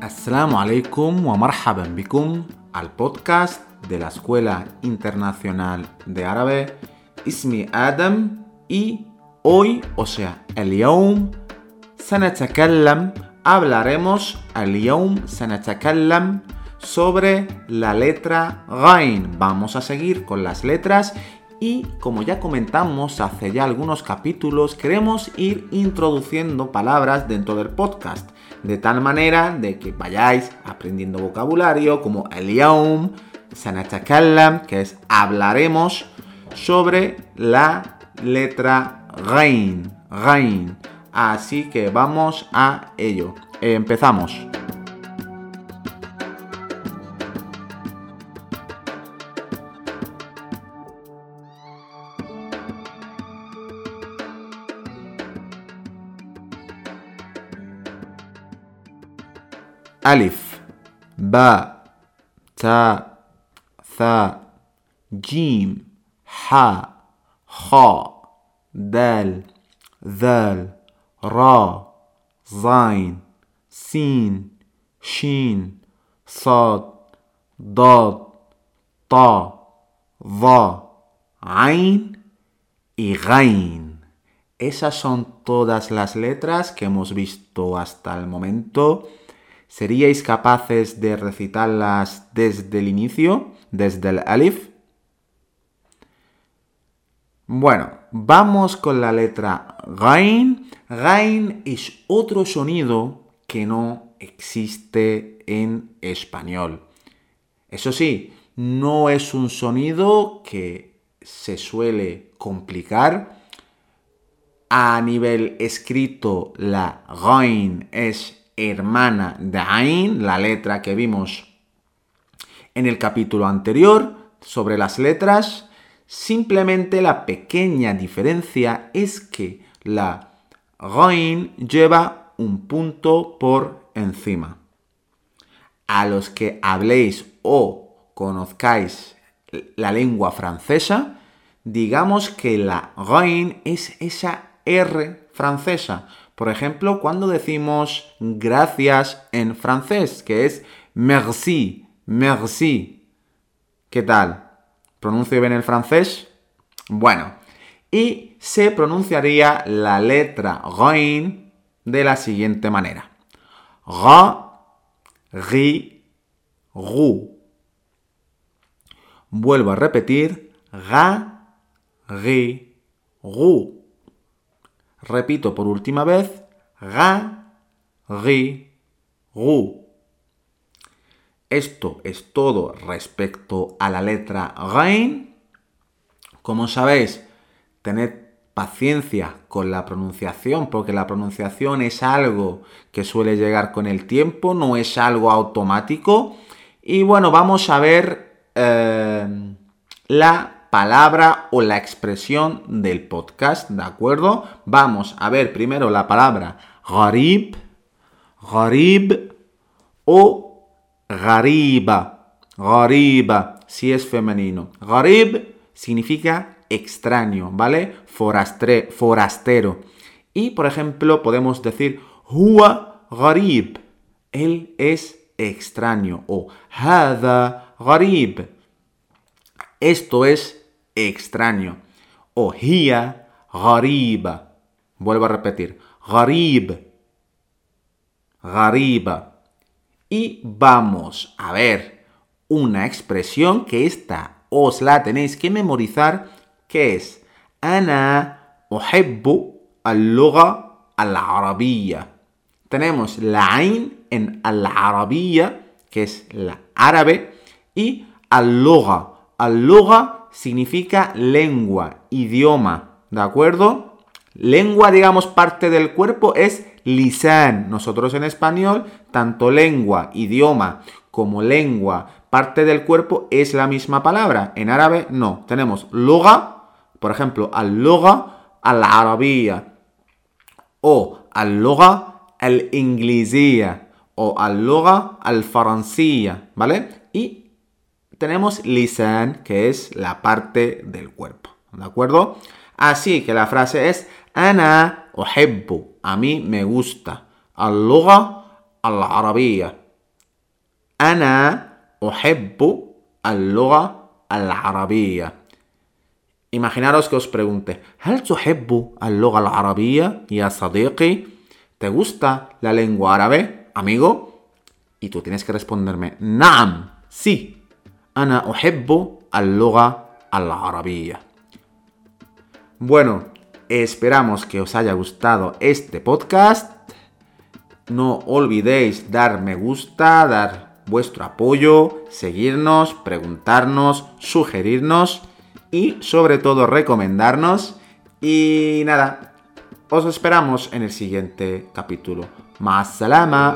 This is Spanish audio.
Assalamu alaikum wa marhaban bikum al podcast de la Escuela Internacional de Árabe Ismi Adam y hoy, o sea, el يوم سنتكلم hablaremos el يوم سنتكلم sobre la letra Gain. Vamos a seguir con las letras y como ya comentamos hace ya algunos capítulos, queremos ir introduciendo palabras dentro del podcast, de tal manera de que vayáis aprendiendo vocabulario como el yaum, sanatakallam, que es hablaremos sobre la letra Gain, Gain. Así que vamos a ello. Empezamos. Alif, Ba, Ta, Tha, Jim, Ha, Kha, Dal, Dal, Ra, Zain, Sin, Shin, Sad, Dad, Ta, Dha, Ain. Y Gain. Esas son todas las letras que hemos visto hasta el momento. ¿Seríais capaces de recitarlas desde el inicio, desde el alif? Bueno, vamos con la letra Gain. Gain es otro sonido que no existe en español. Eso sí, no es un sonido que se suele complicar. A nivel escrito, la Gain es hermana de Ain, la letra que vimos en el capítulo anterior sobre las letras. Simplemente la pequeña diferencia es que la Gain lleva un punto por encima. A los que habléis o conozcáis la lengua francesa, digamos que la Gain es esa R francesa. Por ejemplo, cuando decimos gracias en francés, que es merci, merci. ¿Qué tal? ¿Pronuncio bien el francés? Bueno, y se pronunciaría la letra Gain de la siguiente manera. Ga, ri, ru. Vuelvo a repetir. Ga, ri, ru. Repito por última vez. Ga, ri, ru. Esto es todo respecto a la letra Gain. Como sabéis, tened paciencia con la pronunciación, porque la pronunciación es algo que suele llegar con el tiempo, no es algo automático. Y bueno, vamos a ver eh, la palabra o la expresión del podcast, ¿de acuerdo? Vamos a ver primero la palabra gharib, gharib o gariba, gariba, si es femenino. Gharib significa extraño, ¿vale? Forastero. Y, por ejemplo, podemos decir huwa gharib, él es extraño, o hada gharib, esto es extraño. O hiya. Vuelvo a repetir. Garib. Gariba. Y vamos a ver una expresión que esta os la tenéis que memorizar, que es Ana uhibbu al-lugha al-arabiyya. Tenemos la en al-arabiyya, que es la árabe, y al-lugha al-lugha significa lengua, idioma, ¿de acuerdo? Lengua, digamos, parte del cuerpo es lisan. Nosotros en español, tanto lengua, idioma, como lengua, parte del cuerpo es la misma palabra. En árabe no. Tenemos lugha, por ejemplo, al-lugha al-arabiyya o al-lugha al-inglesía o al-lugha al-faransiyya, ¿vale? Y tenemos lisan, que es la parte del cuerpo, ¿de acuerdo? Así que la frase es ana uhibbu, a mí me gusta. Al-lugha al-arabiyya. Ana uhibbu al-lugha al-arabiyya. Imaginaros que os pregunte, ¿Hal tuhibbu al-lugha al-arabiyya ya sadiqi? ¿Te gusta la lengua árabe, amigo? Y tú tienes que responderme, "Naam", sí, أنا أحب اللغة العربية. Bueno, esperamos que os haya gustado este podcast. No olvidéis dar me gusta, dar vuestro apoyo, seguirnos, preguntarnos, sugerirnos y sobre todo recomendarnos. Y nada, os esperamos en el siguiente capítulo. Más salama.